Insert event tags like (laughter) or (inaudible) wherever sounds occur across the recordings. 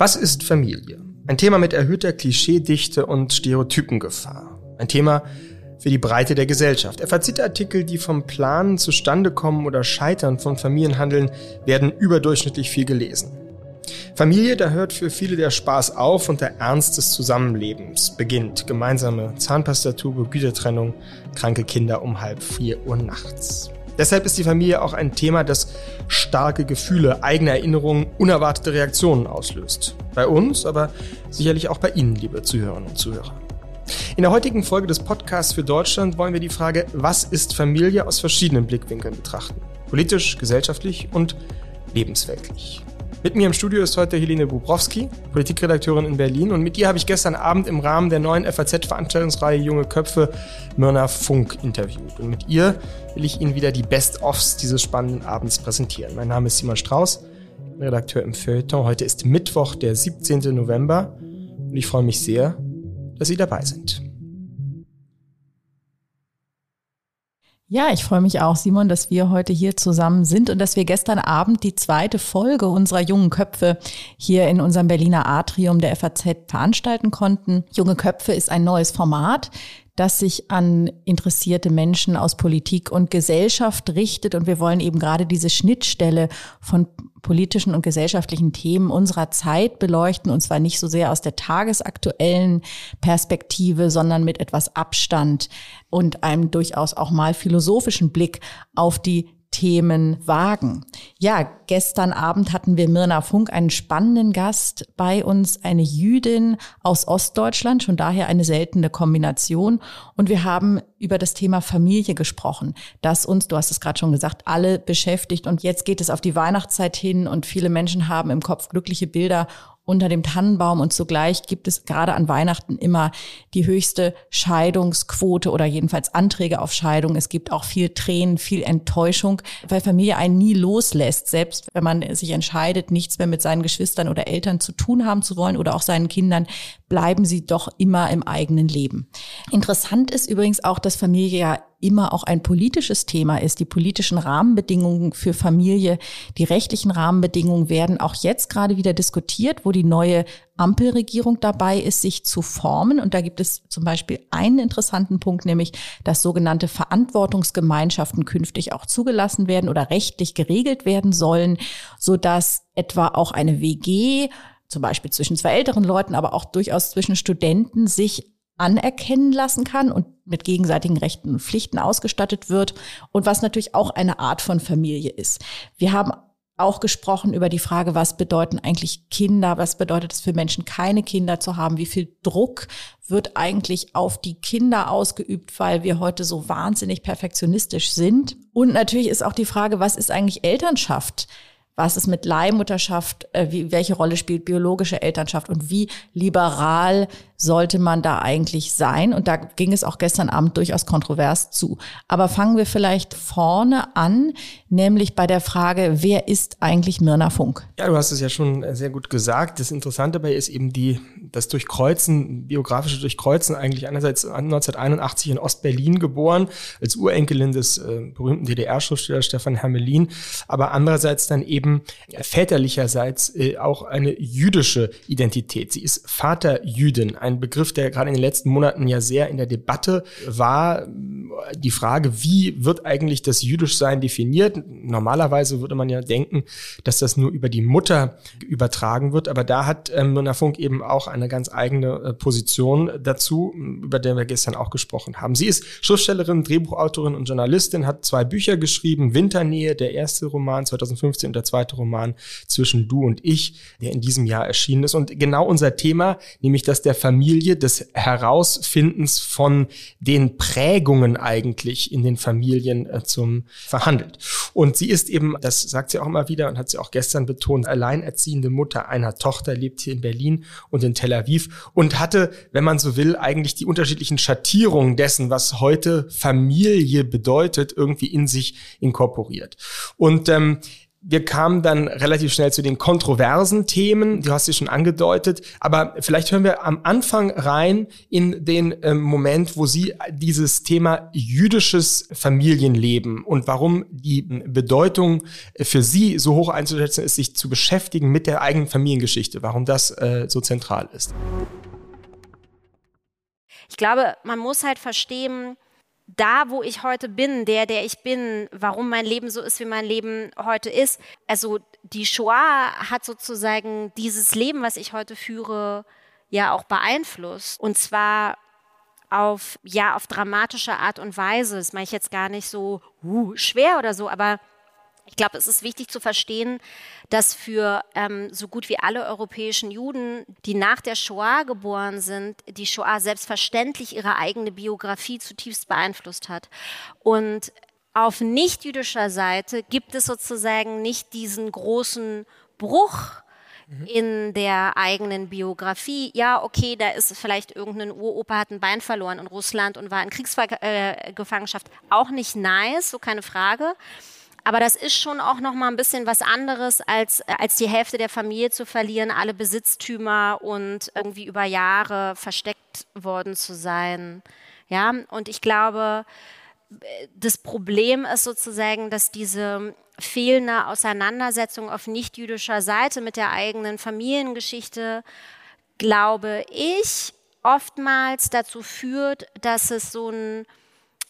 Was ist Familie? Ein Thema mit erhöhter Klischeedichte und Stereotypengefahr. Ein Thema für die Breite der Gesellschaft. FAZ-Artikel, die vom Planen zustande kommen oder Scheitern von Familienhandeln, werden überdurchschnittlich viel gelesen. Familie, da hört für viele der Spaß auf und der Ernst des Zusammenlebens beginnt. Gemeinsame Zahnpastatube, Gütertrennung, kranke Kinder um halb vier Uhr nachts. Deshalb ist die Familie auch ein Thema, das starke Gefühle, eigene Erinnerungen, unerwartete Reaktionen auslöst. Bei uns, aber sicherlich auch bei Ihnen, liebe Zuhörerinnen und Zuhörer. In der heutigen Folge des Podcasts für Deutschland wollen wir die Frage, was ist Familie aus verschiedenen Blickwinkeln betrachten. Politisch, gesellschaftlich und lebensweltlich. Mit mir im Studio ist heute Helene Bubrowski, Politikredakteurin in Berlin. Und mit ihr habe ich gestern Abend im Rahmen der neuen FAZ-Veranstaltungsreihe Junge Köpfe Myrna Funk interviewt. Und mit ihr will ich Ihnen wieder die Best-ofs dieses spannenden Abends präsentieren. Mein Name ist Simon Strauß, Redakteur im Feuilleton. Heute ist Mittwoch, der 17. November. Und ich freue mich sehr, dass Sie dabei sind. Ja, ich freue mich auch, Simon, dass wir heute hier zusammen sind und dass wir gestern Abend die zweite Folge unserer jungen Köpfe hier in unserem Berliner Atrium der FAZ veranstalten konnten. Junge Köpfe ist ein neues Format, das sich an interessierte Menschen aus Politik und Gesellschaft richtet. Und wir wollen eben gerade diese Schnittstelle von politischen und gesellschaftlichen Themen unserer Zeit beleuchten. Und zwar nicht so sehr aus der tagesaktuellen Perspektive, sondern mit etwas Abstand und einem durchaus auch mal philosophischen Blick auf die Themen wagen. Ja, gestern Abend hatten wir Mirna Funk, einen spannenden Gast bei uns, eine Jüdin aus Ostdeutschland, schon daher eine seltene Kombination. Und wir haben über das Thema Familie gesprochen, das uns, du hast es gerade schon gesagt, alle beschäftigt. Und jetzt geht es auf die Weihnachtszeit hin und viele Menschen haben im Kopf glückliche Bilder unter dem Tannenbaum und zugleich gibt es gerade an Weihnachten immer die höchste Scheidungsquote oder jedenfalls Anträge auf Scheidung. Es gibt auch viel Tränen, viel Enttäuschung, weil Familie einen nie loslässt, selbst wenn man sich entscheidet, nichts mehr mit seinen Geschwistern oder Eltern zu tun haben zu wollen oder auch seinen Kindern, bleiben sie doch immer im eigenen Leben. Interessant ist übrigens auch, dass Familie ja immer auch ein politisches Thema ist. Die politischen Rahmenbedingungen für Familie, die rechtlichen Rahmenbedingungen werden auch jetzt gerade wieder diskutiert, wo die neue Ampelregierung dabei ist, sich zu formen. Und da gibt es zum Beispiel einen interessanten Punkt, nämlich, dass sogenannte Verantwortungsgemeinschaften künftig auch zugelassen werden oder rechtlich geregelt werden sollen, so dass etwa auch eine WG zum Beispiel zwischen zwei älteren Leuten, aber auch durchaus zwischen Studenten sich anerkennen lassen kann und mit gegenseitigen Rechten und Pflichten ausgestattet wird und was natürlich auch eine Art von Familie ist. Wir haben auch gesprochen über die Frage, was bedeuten eigentlich Kinder, was bedeutet es für Menschen, keine Kinder zu haben, wie viel Druck wird eigentlich auf die Kinder ausgeübt, weil wir heute so wahnsinnig perfektionistisch sind. Und natürlich ist auch die Frage, was ist eigentlich Elternschaft? was ist mit Leihmutterschaft, äh, wie, welche Rolle spielt biologische Elternschaft und wie liberal sollte man da eigentlich sein? Und da ging es auch gestern Abend durchaus kontrovers zu. Aber fangen wir vielleicht vorne an, nämlich bei der Frage, wer ist eigentlich Mirna Funk? Ja, du hast es ja schon sehr gut gesagt. Das Interessante dabei ist eben die, das Durchkreuzen, biografische Durchkreuzen eigentlich einerseits 1981 in Ostberlin geboren, als Urenkelin des äh, berühmten DDR-Schriftstellers Stefan Hermelin, aber andererseits dann eben väterlicherseits äh, auch eine jüdische Identität. Sie ist Vaterjüdin, ein Begriff, der gerade in den letzten Monaten ja sehr in der Debatte war. Die Frage, wie wird eigentlich das Jüdischsein definiert? Normalerweise würde man ja denken, dass das nur über die Mutter übertragen wird, aber da hat ähm, Myrna Funk eben auch eine ganz eigene äh, Position dazu, über der wir gestern auch gesprochen haben. Sie ist Schriftstellerin, Drehbuchautorin und Journalistin, hat zwei Bücher geschrieben, Winternähe, der erste Roman 2015 und der zweite Roman Zwischen du und ich, der in diesem Jahr erschienen ist. Und genau unser Thema, nämlich das der Familie, Familie, des Herausfindens von den Prägungen eigentlich in den Familien äh, zum verhandelt. Und sie ist eben, das sagt sie auch immer wieder und hat sie auch gestern betont, alleinerziehende Mutter einer Tochter, lebt hier in Berlin und in Tel Aviv und hatte, wenn man so will, eigentlich die unterschiedlichen Schattierungen dessen, was heute Familie bedeutet, irgendwie in sich inkorporiert. Und ähm, wir kamen dann relativ schnell zu den kontroversen Themen, du hast sie schon angedeutet, aber vielleicht hören wir am Anfang rein in den ähm, Moment, wo Sie dieses Thema jüdisches Familienleben und warum die Bedeutung für Sie so hoch einzuschätzen ist, sich zu beschäftigen mit der eigenen Familiengeschichte, warum das äh, so zentral ist. Ich glaube, man muss halt verstehen, da, wo ich heute bin, der, der ich bin, warum mein Leben so ist, wie mein Leben heute ist. Also die Shoah hat sozusagen dieses Leben, was ich heute führe, ja auch beeinflusst. Und zwar auf, ja, auf dramatische Art und Weise. Das meine ich jetzt gar nicht so uh, schwer oder so, aber ich glaube, es ist wichtig zu verstehen, dass für ähm, so gut wie alle europäischen Juden, die nach der Shoah geboren sind, die Shoah selbstverständlich ihre eigene Biografie zutiefst beeinflusst hat. Und auf nicht-jüdischer Seite gibt es sozusagen nicht diesen großen Bruch mhm. in der eigenen Biografie. Ja, okay, da ist vielleicht irgendein Uropa hat ein Bein verloren in Russland und war in Kriegsgefangenschaft. Auch nicht nice, so keine Frage. Aber das ist schon auch noch mal ein bisschen was anderes, als, als die Hälfte der Familie zu verlieren, alle Besitztümer und irgendwie über Jahre versteckt worden zu sein. Ja, und ich glaube, das Problem ist sozusagen, dass diese fehlende Auseinandersetzung auf nicht-jüdischer Seite mit der eigenen Familiengeschichte, glaube ich, oftmals dazu führt, dass es so ein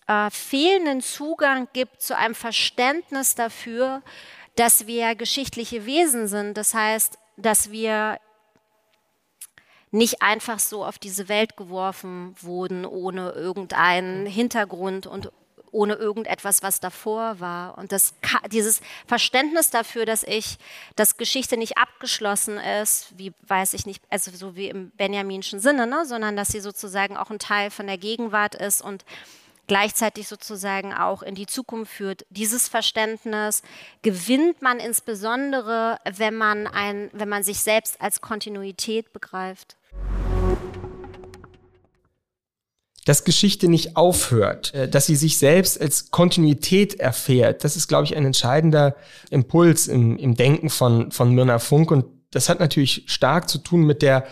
äh, fehlenden Zugang gibt zu einem Verständnis dafür, dass wir geschichtliche Wesen sind. Das heißt, dass wir nicht einfach so auf diese Welt geworfen wurden, ohne irgendeinen Hintergrund und ohne irgendetwas, was davor war. Und das, dieses Verständnis dafür, dass ich, dass Geschichte nicht abgeschlossen ist, wie weiß ich nicht, also so wie im Benjaminschen Sinne, ne, sondern dass sie sozusagen auch ein Teil von der Gegenwart ist und gleichzeitig sozusagen auch in die Zukunft führt. Dieses Verständnis gewinnt man insbesondere, wenn man, ein, wenn man sich selbst als Kontinuität begreift. dass Geschichte nicht aufhört, äh, dass sie sich selbst als Kontinuität erfährt. Das ist, glaube ich, ein entscheidender Impuls im, im Denken von, von Mirna Funk. Und das hat natürlich stark zu tun mit der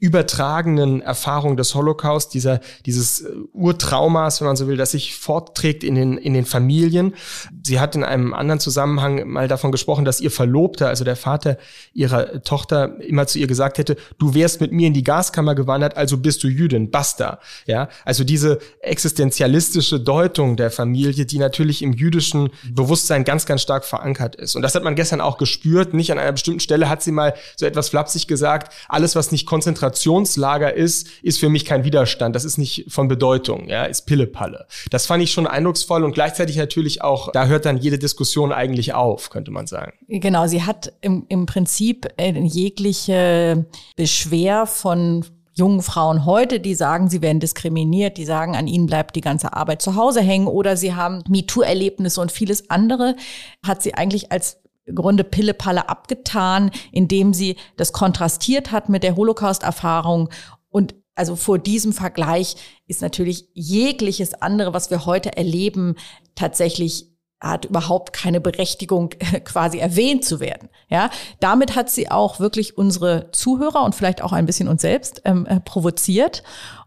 übertragenen Erfahrung des Holocaust, dieser, dieses äh, Urtraumas, wenn man so will, das sich fortträgt in den, in den Familien. Sie hat in einem anderen Zusammenhang mal davon gesprochen, dass ihr Verlobter, also der Vater ihrer Tochter, immer zu ihr gesagt hätte, du wärst mit mir in die Gaskammer gewandert, also bist du Jüdin, basta. Ja, also diese existenzialistische Deutung der Familie, die natürlich im jüdischen Bewusstsein ganz, ganz stark verankert ist. Und das hat man gestern auch gespürt. Nicht an einer bestimmten Stelle hat sie mal so etwas flapsig gesagt, alles, was nicht Konzentration Konzentrationslager ist, ist für mich kein Widerstand. Das ist nicht von Bedeutung, ja, ist Pillepalle. Das fand ich schon eindrucksvoll und gleichzeitig natürlich auch, da hört dann jede Diskussion eigentlich auf, könnte man sagen. Genau, sie hat im, im Prinzip äh, jegliche Beschwer von jungen Frauen heute, die sagen, sie werden diskriminiert, die sagen, an ihnen bleibt die ganze Arbeit zu Hause hängen oder sie haben MeToo-Erlebnisse und vieles andere, hat sie eigentlich als Grunde Pillepalle abgetan, indem sie das kontrastiert hat mit der Holocaust-Erfahrung. Und also vor diesem Vergleich ist natürlich jegliches andere, was wir heute erleben, tatsächlich hat überhaupt keine Berechtigung, (laughs) quasi erwähnt zu werden. Ja, damit hat sie auch wirklich unsere Zuhörer und vielleicht auch ein bisschen uns selbst ähm, äh, provoziert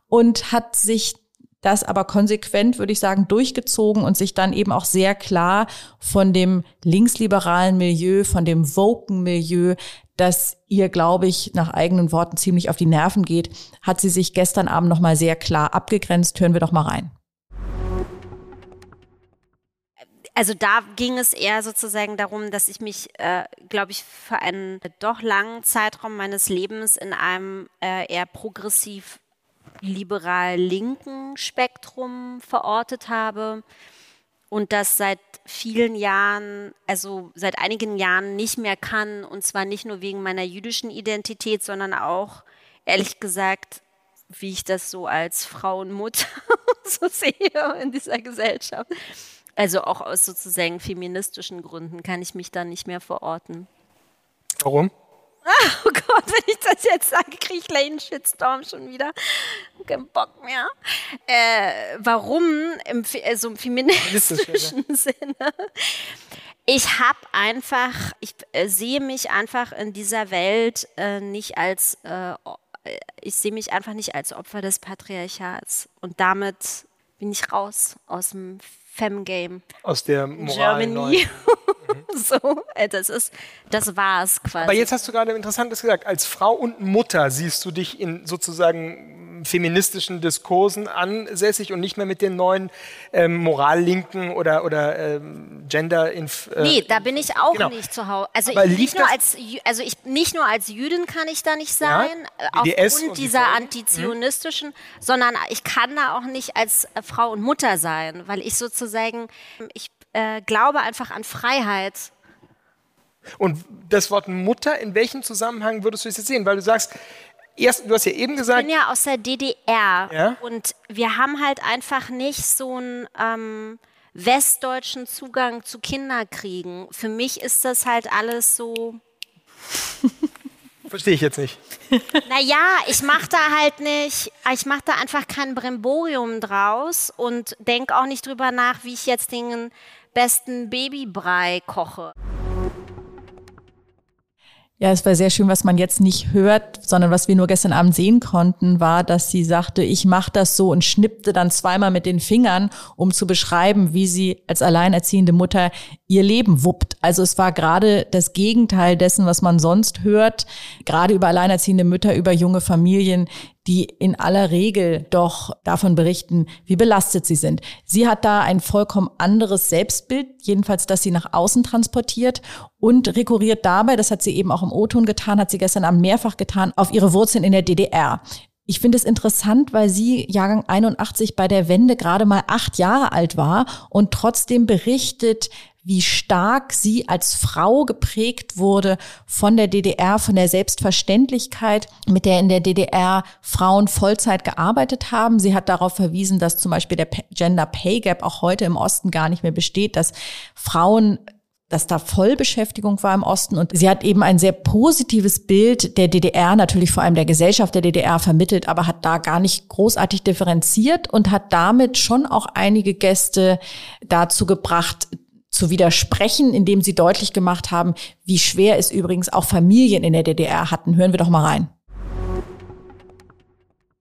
und hat sich das aber konsequent, würde ich sagen, durchgezogen und sich dann eben auch sehr klar von dem linksliberalen Milieu, von dem woken Milieu, das ihr, glaube ich, nach eigenen Worten ziemlich auf die Nerven geht, hat sie sich gestern Abend nochmal sehr klar abgegrenzt. Hören wir doch mal rein. Also da ging es eher sozusagen darum, dass ich mich, äh, glaube ich, für einen doch langen Zeitraum meines Lebens in einem äh, eher progressiv liberal-linken Spektrum verortet habe und das seit vielen Jahren, also seit einigen Jahren nicht mehr kann und zwar nicht nur wegen meiner jüdischen Identität, sondern auch, ehrlich gesagt, wie ich das so als Frau und Mutter (laughs) so sehe in dieser Gesellschaft. Also auch aus sozusagen feministischen Gründen kann ich mich da nicht mehr verorten. Warum? Oh Gott, wenn ich das jetzt sage, kriege ich gleich einen Shitstorm schon wieder. Kein Bock mehr. Äh, warum? Im, also im feministischen (laughs) Sinne. ich habe einfach, ich äh, sehe mich einfach in dieser Welt äh, nicht als, äh, ich sehe mich einfach nicht als Opfer des Patriarchats. Und damit bin ich raus aus dem Fem-Game. Aus der Moral Germany. (laughs) (laughs) so, äh, das ist, das war's quasi. Aber jetzt hast du gerade Interessantes gesagt. Als Frau und Mutter siehst du dich in sozusagen feministischen Diskursen ansässig und nicht mehr mit den neuen ähm, Morallinken oder, oder ähm, Gender. -Inf äh, nee, da bin ich auch genau. nicht zu Hause. Also, ich, nicht, nur als, also ich, nicht nur als Jüdin kann ich da nicht sein, ja, äh, aufgrund dieser die antizionistischen, mhm. sondern ich kann da auch nicht als Frau und Mutter sein, weil ich sozusagen, ich äh, glaube einfach an Freiheit. Und das Wort Mutter, in welchem Zusammenhang würdest du es jetzt sehen? Weil du sagst, erst, du hast ja eben gesagt. Ich bin ja aus der DDR ja? und wir haben halt einfach nicht so einen ähm, westdeutschen Zugang zu Kinderkriegen. Für mich ist das halt alles so. (laughs) Verstehe ich jetzt nicht. (laughs) Naja, ich mache da halt nicht, ich mache da einfach kein Brimborium draus und denke auch nicht drüber nach, wie ich jetzt den besten Babybrei koche. Ja, es war sehr schön, was man jetzt nicht hört, sondern was wir nur gestern Abend sehen konnten, war, dass sie sagte, ich mache das so und schnippte dann zweimal mit den Fingern, um zu beschreiben, wie sie als alleinerziehende Mutter ihr Leben wuppt. Also es war gerade das Gegenteil dessen, was man sonst hört, gerade über alleinerziehende Mütter, über junge Familien, die in aller Regel doch davon berichten, wie belastet sie sind. Sie hat da ein vollkommen anderes Selbstbild, jedenfalls, das sie nach außen transportiert und rekurriert dabei, das hat sie eben auch im O-Ton getan, hat sie gestern Abend mehrfach getan, auf ihre Wurzeln in der DDR. Ich finde es interessant, weil sie Jahrgang 81 bei der Wende gerade mal acht Jahre alt war und trotzdem berichtet, wie stark sie als Frau geprägt wurde von der DDR, von der Selbstverständlichkeit, mit der in der DDR Frauen Vollzeit gearbeitet haben. Sie hat darauf verwiesen, dass zum Beispiel der Gender Pay Gap auch heute im Osten gar nicht mehr besteht, dass Frauen dass da Vollbeschäftigung war im Osten und sie hat eben ein sehr positives Bild der DDR, natürlich vor allem der Gesellschaft der DDR vermittelt, aber hat da gar nicht großartig differenziert und hat damit schon auch einige Gäste dazu gebracht, zu widersprechen, indem sie deutlich gemacht haben, wie schwer es übrigens auch Familien in der DDR hatten. Hören wir doch mal rein.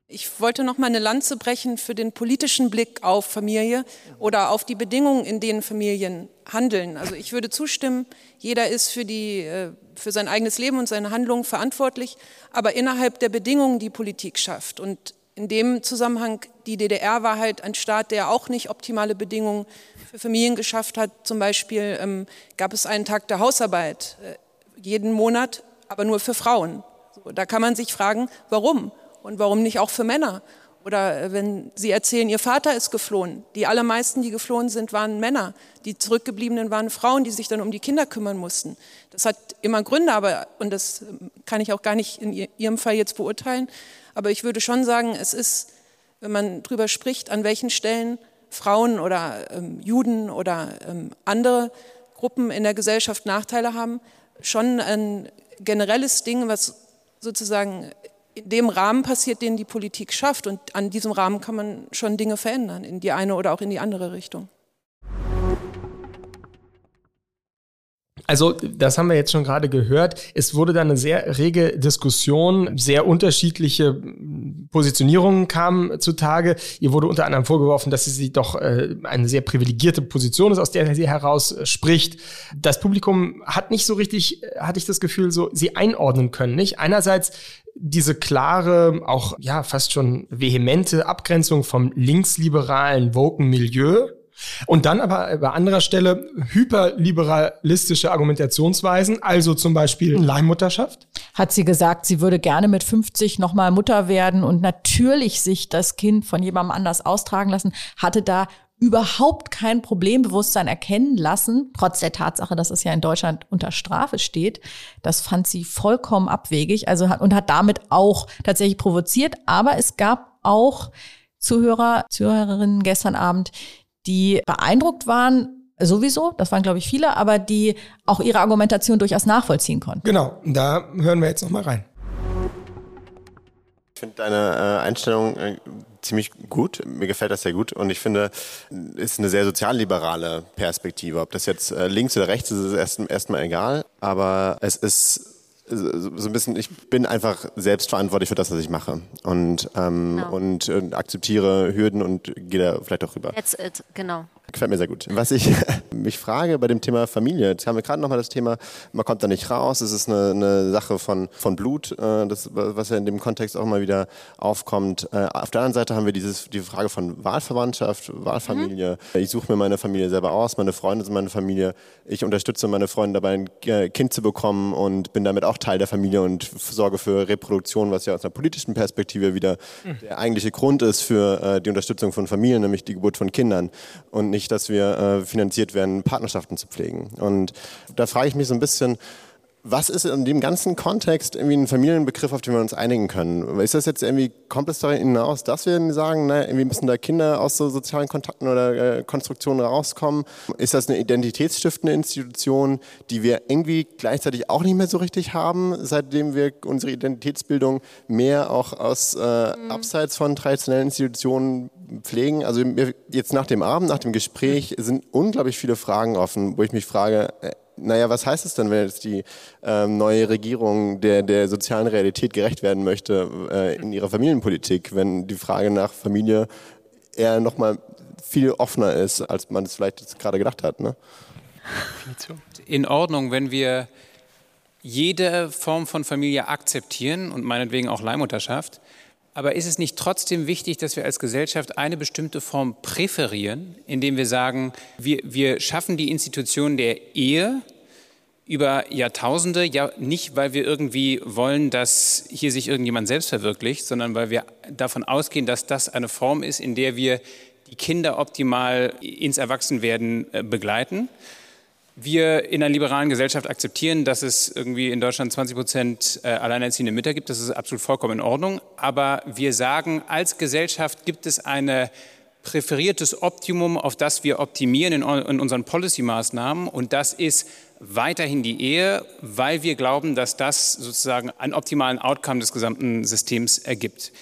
Ich wollte noch mal eine Lanze brechen für den politischen Blick auf Familie oder auf die Bedingungen, in denen Familien handeln. Also ich würde zustimmen, jeder ist für, die, äh, für sein eigenes Leben und seine Handlungen verantwortlich, aber innerhalb der Bedingungen, die Politik schafft. Und in dem Zusammenhang, die DDR war halt ein Staat, der auch nicht optimale Bedingungen für Familien geschafft hat. Zum Beispiel ähm, gab es einen Tag der Hausarbeit äh, jeden Monat, aber nur für Frauen. So, da kann man sich fragen, warum? Und warum nicht auch für Männer? Oder äh, wenn Sie erzählen, Ihr Vater ist geflohen. Die allermeisten, die geflohen sind, waren Männer. Die zurückgebliebenen waren Frauen, die sich dann um die Kinder kümmern mussten. Das hat immer Gründe, aber, und das ähm, kann ich auch gar nicht in Ihrem Fall jetzt beurteilen, aber ich würde schon sagen, es ist, wenn man darüber spricht, an welchen Stellen Frauen oder ähm, Juden oder ähm, andere Gruppen in der Gesellschaft Nachteile haben, schon ein generelles Ding, was sozusagen dem Rahmen passiert, den die Politik schafft. Und an diesem Rahmen kann man schon Dinge verändern, in die eine oder auch in die andere Richtung. Also, das haben wir jetzt schon gerade gehört. Es wurde dann eine sehr rege Diskussion, sehr unterschiedliche Positionierungen kamen zutage. Ihr wurde unter anderem vorgeworfen, dass sie doch äh, eine sehr privilegierte Position ist, aus der sie heraus spricht. Das Publikum hat nicht so richtig, hatte ich das Gefühl, so sie einordnen können, nicht? Einerseits diese klare, auch ja fast schon vehemente Abgrenzung vom linksliberalen woken Milieu und dann aber bei anderer Stelle hyperliberalistische Argumentationsweisen, also zum Beispiel Leihmutterschaft. Hat sie gesagt, sie würde gerne mit 50 nochmal Mutter werden und natürlich sich das Kind von jemandem anders austragen lassen, hatte da überhaupt kein Problembewusstsein erkennen lassen, trotz der Tatsache, dass es ja in Deutschland unter Strafe steht. Das fand sie vollkommen abwegig, also hat, und hat damit auch tatsächlich provoziert. Aber es gab auch Zuhörer, Zuhörerinnen gestern Abend, die beeindruckt waren, sowieso, das waren glaube ich viele, aber die auch ihre Argumentation durchaus nachvollziehen konnten. Genau, da hören wir jetzt noch mal rein. Ich finde deine äh, Einstellung äh, ziemlich gut. Mir gefällt das sehr gut und ich finde, ist eine sehr sozialliberale Perspektive. Ob das jetzt äh, links oder rechts ist, ist erstmal erst egal. Aber es ist so ein bisschen, ich bin einfach selbst verantwortlich für das, was ich mache und, ähm, genau. und, und akzeptiere Hürden und gehe da vielleicht auch rüber. That's it, genau. Gefällt mir sehr gut. Was ich (laughs) mich frage bei dem Thema Familie, jetzt haben wir gerade nochmal das Thema, man kommt da nicht raus, es ist eine, eine Sache von, von Blut, äh, das, was ja in dem Kontext auch mal wieder aufkommt. Äh, auf der anderen Seite haben wir dieses, die Frage von Wahlverwandtschaft, Wahlfamilie. Mhm. Ich suche mir meine Familie selber aus, meine Freunde sind meine Familie. Ich unterstütze meine Freunde dabei, ein äh, Kind zu bekommen und bin damit auch Teil der Familie und sorge für Reproduktion, was ja aus einer politischen Perspektive wieder mhm. der eigentliche Grund ist für äh, die Unterstützung von Familien, nämlich die Geburt von Kindern. Und nicht, dass wir äh, finanziert werden, Partnerschaften zu pflegen. Und da frage ich mich so ein bisschen, was ist in dem ganzen Kontext irgendwie ein Familienbegriff, auf den wir uns einigen können? Ist das jetzt irgendwie, kommt es darüber hinaus, dass wir sagen, na, irgendwie müssen da Kinder aus so sozialen Kontakten oder äh, Konstruktionen rauskommen? Ist das eine identitätsstiftende Institution, die wir irgendwie gleichzeitig auch nicht mehr so richtig haben, seitdem wir unsere Identitätsbildung mehr auch aus äh, mhm. abseits von traditionellen Institutionen pflegen? Also jetzt nach dem Abend, nach dem Gespräch sind unglaublich viele Fragen offen, wo ich mich frage, äh, naja, was heißt es denn, wenn jetzt die ähm, neue Regierung der, der sozialen Realität gerecht werden möchte äh, in ihrer Familienpolitik, wenn die Frage nach Familie eher nochmal viel offener ist, als man es vielleicht jetzt gerade gedacht hat. Ne? In Ordnung, wenn wir jede Form von Familie akzeptieren und meinetwegen auch Leihmutterschaft. Aber ist es nicht trotzdem wichtig, dass wir als Gesellschaft eine bestimmte Form präferieren, indem wir sagen, wir, wir schaffen die Institution der Ehe über Jahrtausende, ja nicht, weil wir irgendwie wollen, dass hier sich irgendjemand selbst verwirklicht, sondern weil wir davon ausgehen, dass das eine Form ist, in der wir die Kinder optimal ins Erwachsenwerden äh, begleiten wir in einer liberalen Gesellschaft akzeptieren, dass es irgendwie in Deutschland 20 Prozent äh, alleinerziehende Mütter gibt. Das ist absolut vollkommen in Ordnung. Aber wir sagen, als Gesellschaft gibt es ein präferiertes Optimum, auf das wir optimieren in, in unseren Policy-Maßnahmen. Und das ist weiterhin die Ehe, weil wir glauben, dass das sozusagen einen optimalen Outcome des gesamten Systems ergibt.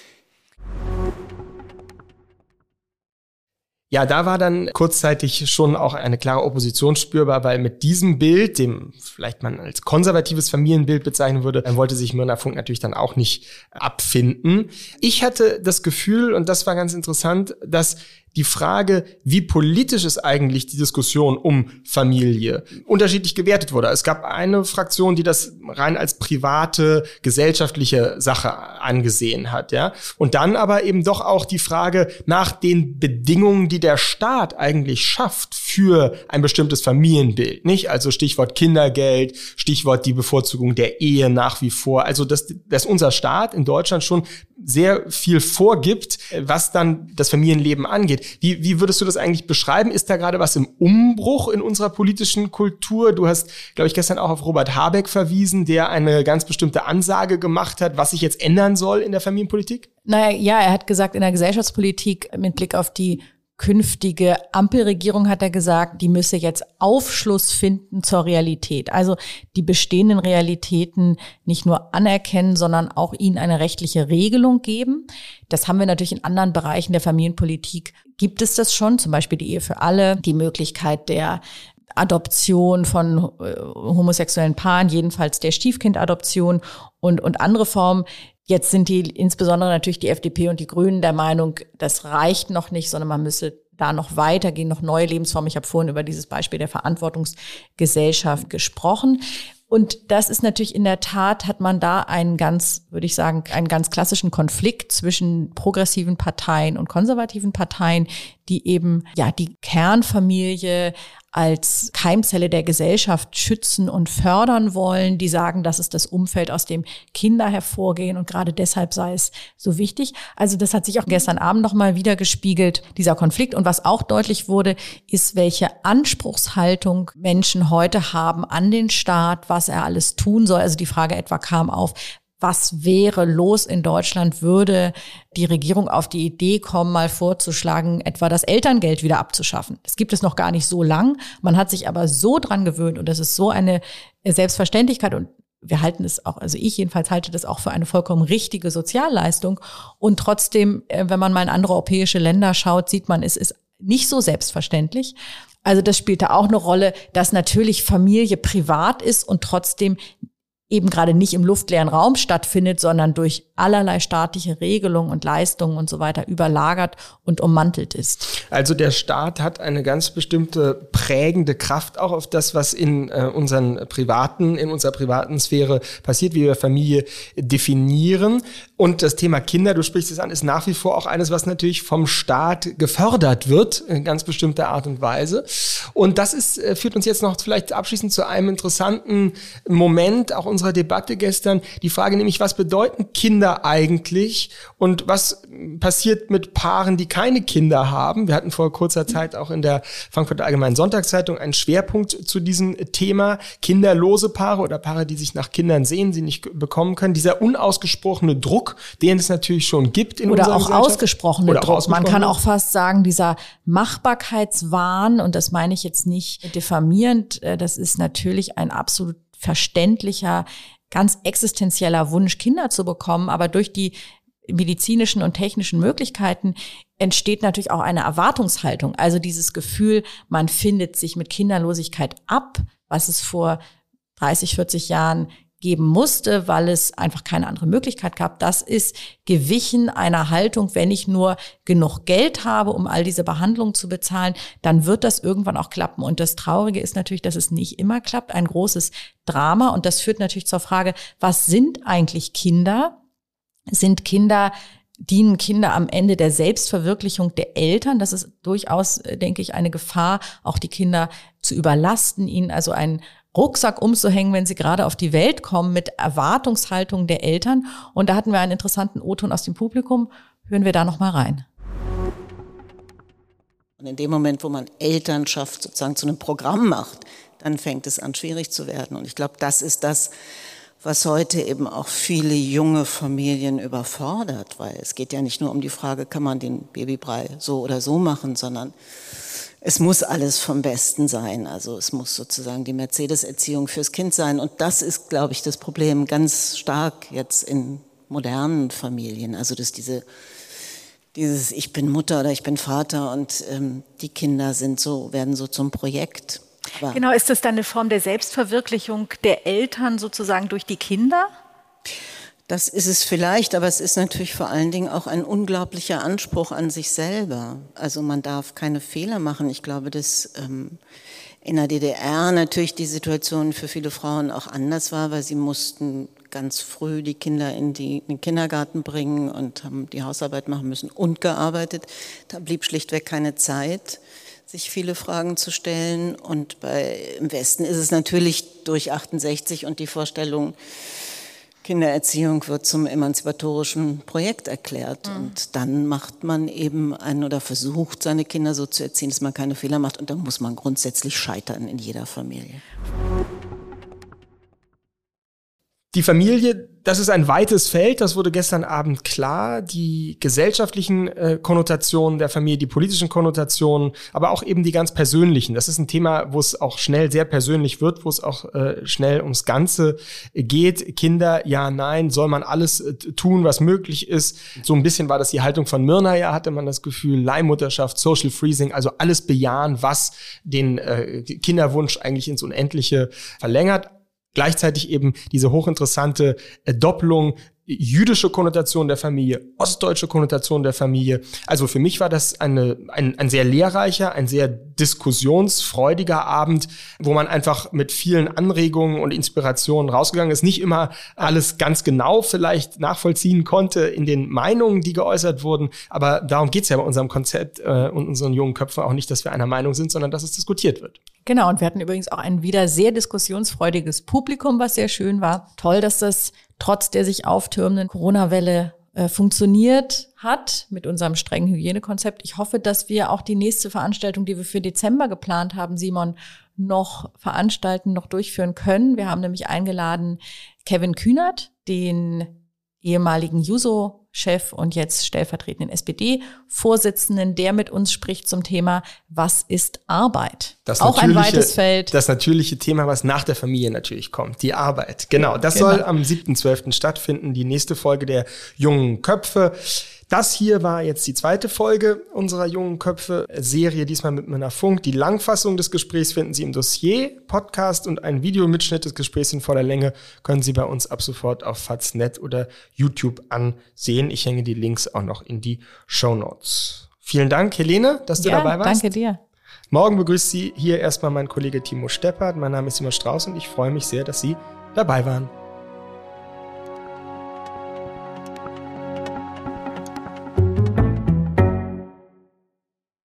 Ja, da war dann kurzzeitig schon auch eine klare Opposition spürbar, weil mit diesem Bild, dem vielleicht man als konservatives Familienbild bezeichnen würde, dann wollte sich Myrna Funk natürlich dann auch nicht abfinden. Ich hatte das Gefühl, und das war ganz interessant, dass die Frage, wie politisch ist eigentlich die Diskussion um Familie, unterschiedlich gewertet wurde. Es gab eine Fraktion, die das rein als private, gesellschaftliche Sache angesehen hat, ja. Und dann aber eben doch auch die Frage nach den Bedingungen, die der Staat eigentlich schafft für ein bestimmtes Familienbild, nicht? Also Stichwort Kindergeld, Stichwort die Bevorzugung der Ehe nach wie vor. Also, dass, dass unser Staat in Deutschland schon sehr viel vorgibt, was dann das Familienleben angeht. Wie, wie würdest du das eigentlich beschreiben? Ist da gerade was im Umbruch in unserer politischen Kultur? Du hast, glaube ich, gestern auch auf Robert Habeck verwiesen, der eine ganz bestimmte Ansage gemacht hat, was sich jetzt ändern soll in der Familienpolitik? Naja, ja, er hat gesagt, in der Gesellschaftspolitik mit Blick auf die künftige Ampelregierung, hat er gesagt, die müsse jetzt Aufschluss finden zur Realität. Also die bestehenden Realitäten nicht nur anerkennen, sondern auch ihnen eine rechtliche Regelung geben. Das haben wir natürlich in anderen Bereichen der Familienpolitik. Gibt es das schon, zum Beispiel die Ehe für alle, die Möglichkeit der Adoption von äh, homosexuellen Paaren, jedenfalls der Stiefkindadoption und, und andere Formen. Jetzt sind die, insbesondere natürlich die FDP und die Grünen der Meinung, das reicht noch nicht, sondern man müsse da noch weitergehen, noch neue Lebensformen. Ich habe vorhin über dieses Beispiel der Verantwortungsgesellschaft gesprochen. Und das ist natürlich in der Tat, hat man da einen ganz, würde ich sagen, einen ganz klassischen Konflikt zwischen progressiven Parteien und konservativen Parteien, die eben, ja, die Kernfamilie als Keimzelle der Gesellschaft schützen und fördern wollen, die sagen, das ist das Umfeld, aus dem Kinder hervorgehen und gerade deshalb sei es so wichtig. Also das hat sich auch gestern Abend nochmal wieder gespiegelt, dieser Konflikt. Und was auch deutlich wurde, ist, welche Anspruchshaltung Menschen heute haben an den Staat, was er alles tun soll. Also die Frage etwa kam auf, was wäre los in Deutschland, würde die Regierung auf die Idee kommen, mal vorzuschlagen, etwa das Elterngeld wieder abzuschaffen. Das gibt es noch gar nicht so lang. Man hat sich aber so dran gewöhnt und das ist so eine Selbstverständlichkeit und wir halten es auch, also ich jedenfalls halte das auch für eine vollkommen richtige Sozialleistung. Und trotzdem, äh, wenn man mal in andere europäische Länder schaut, sieht man, es ist nicht so selbstverständlich. Also das spielt da auch eine Rolle, dass natürlich Familie privat ist und trotzdem eben gerade nicht im luftleeren Raum stattfindet, sondern durch allerlei staatliche Regelungen und Leistungen und so weiter überlagert und ummantelt ist. Also der Staat hat eine ganz bestimmte prägende Kraft auch auf das, was in äh, unseren privaten, in unserer privaten Sphäre passiert, wie wir Familie definieren. Und das Thema Kinder, du sprichst es an, ist nach wie vor auch eines, was natürlich vom Staat gefördert wird, in ganz bestimmter Art und Weise. Und das ist, äh, führt uns jetzt noch vielleicht abschließend zu einem interessanten Moment auch unserer Debatte gestern. Die Frage nämlich, was bedeuten Kinder eigentlich und was passiert mit Paaren, die keine Kinder haben? Wir hatten vor kurzer Zeit auch in der Frankfurter Allgemeinen Sonntagszeitung einen Schwerpunkt zu diesem Thema. Kinderlose Paare oder Paare, die sich nach Kindern sehen, sie nicht bekommen können. Dieser unausgesprochene Druck, Druck, den es natürlich schon gibt in Oder auch ausgesprochene Oder Druck. Auch Man kann auch fast sagen, dieser Machbarkeitswahn, und das meine ich jetzt nicht diffamierend, äh, das ist natürlich ein absolut verständlicher, ganz existenzieller Wunsch, Kinder zu bekommen, aber durch die medizinischen und technischen Möglichkeiten entsteht natürlich auch eine Erwartungshaltung. Also dieses Gefühl, man findet sich mit Kinderlosigkeit ab, was es vor 30, 40 Jahren geben musste, weil es einfach keine andere Möglichkeit gab. Das ist gewichen einer Haltung, wenn ich nur genug Geld habe, um all diese Behandlungen zu bezahlen, dann wird das irgendwann auch klappen. Und das Traurige ist natürlich, dass es nicht immer klappt. Ein großes Drama. Und das führt natürlich zur Frage, was sind eigentlich Kinder? Sind Kinder dienen Kinder am Ende der Selbstverwirklichung der Eltern. Das ist durchaus, äh, denke ich, eine Gefahr, auch die Kinder zu überlasten, ihnen also ein, Rucksack umzuhängen, wenn sie gerade auf die Welt kommen, mit Erwartungshaltung der Eltern. Und da hatten wir einen interessanten O-Ton aus dem Publikum. Hören wir da noch mal rein. Und in dem Moment, wo man Elternschaft sozusagen zu einem Programm macht, dann fängt es an, schwierig zu werden. Und ich glaube, das ist das, was heute eben auch viele junge Familien überfordert, weil es geht ja nicht nur um die Frage, kann man den Babybrei so oder so machen, sondern es muss alles vom Besten sein. Also es muss sozusagen die Mercedes-Erziehung fürs Kind sein. Und das ist, glaube ich, das Problem ganz stark jetzt in modernen Familien. Also dass diese dieses Ich bin Mutter oder ich bin Vater und ähm, die Kinder sind so werden so zum Projekt. Aber genau, ist das dann eine Form der Selbstverwirklichung der Eltern sozusagen durch die Kinder? Das ist es vielleicht, aber es ist natürlich vor allen Dingen auch ein unglaublicher Anspruch an sich selber. Also man darf keine Fehler machen. Ich glaube, dass ähm, in der DDR natürlich die Situation für viele Frauen auch anders war, weil sie mussten ganz früh die Kinder in, die, in den Kindergarten bringen und haben die Hausarbeit machen müssen und gearbeitet. Da blieb schlichtweg keine Zeit sich viele Fragen zu stellen. Und bei, im Westen ist es natürlich durch 68 und die Vorstellung, Kindererziehung wird zum emanzipatorischen Projekt erklärt. Mhm. Und dann macht man eben einen oder versucht, seine Kinder so zu erziehen, dass man keine Fehler macht. Und dann muss man grundsätzlich scheitern in jeder Familie. Die Familie, das ist ein weites Feld, das wurde gestern Abend klar. Die gesellschaftlichen äh, Konnotationen der Familie, die politischen Konnotationen, aber auch eben die ganz persönlichen. Das ist ein Thema, wo es auch schnell sehr persönlich wird, wo es auch äh, schnell ums Ganze geht. Kinder, ja, nein, soll man alles äh, tun, was möglich ist. So ein bisschen war das die Haltung von Mirna, ja, hatte man das Gefühl, Leihmutterschaft, Social Freezing, also alles bejahen, was den äh, Kinderwunsch eigentlich ins Unendliche verlängert gleichzeitig eben diese hochinteressante äh, Doppelung jüdische Konnotation der Familie, ostdeutsche Konnotation der Familie. Also für mich war das eine, ein, ein sehr lehrreicher, ein sehr diskussionsfreudiger Abend, wo man einfach mit vielen Anregungen und Inspirationen rausgegangen ist. Nicht immer alles ganz genau vielleicht nachvollziehen konnte in den Meinungen, die geäußert wurden, aber darum geht's ja bei unserem Konzept äh, und unseren jungen Köpfen auch nicht, dass wir einer Meinung sind, sondern dass es diskutiert wird. Genau, und wir hatten übrigens auch ein wieder sehr diskussionsfreudiges Publikum, was sehr schön war. Toll, dass das trotz der sich auftürmenden Corona-Welle äh, funktioniert hat mit unserem strengen Hygienekonzept. Ich hoffe, dass wir auch die nächste Veranstaltung, die wir für Dezember geplant haben, Simon, noch veranstalten, noch durchführen können. Wir haben nämlich eingeladen Kevin Kühnert, den ehemaligen Juso-Chef und jetzt stellvertretenden SPD-Vorsitzenden, der mit uns spricht zum Thema, was ist Arbeit? Das Auch ein weites Feld. Das natürliche Thema, was nach der Familie natürlich kommt, die Arbeit. Genau, das genau. soll am 7.12. stattfinden, die nächste Folge der jungen Köpfe. Das hier war jetzt die zweite Folge unserer Jungen Köpfe Serie, diesmal mit meiner Funk. Die Langfassung des Gesprächs finden Sie im Dossier, Podcast und ein Videomitschnitt des Gesprächs in voller Länge können Sie bei uns ab sofort auf Faznet oder YouTube ansehen. Ich hänge die Links auch noch in die Show Notes. Vielen Dank, Helene, dass du ja, dabei warst. Danke dir. Morgen begrüßt Sie hier erstmal mein Kollege Timo Steppert. Mein Name ist Simon Strauß und ich freue mich sehr, dass Sie dabei waren.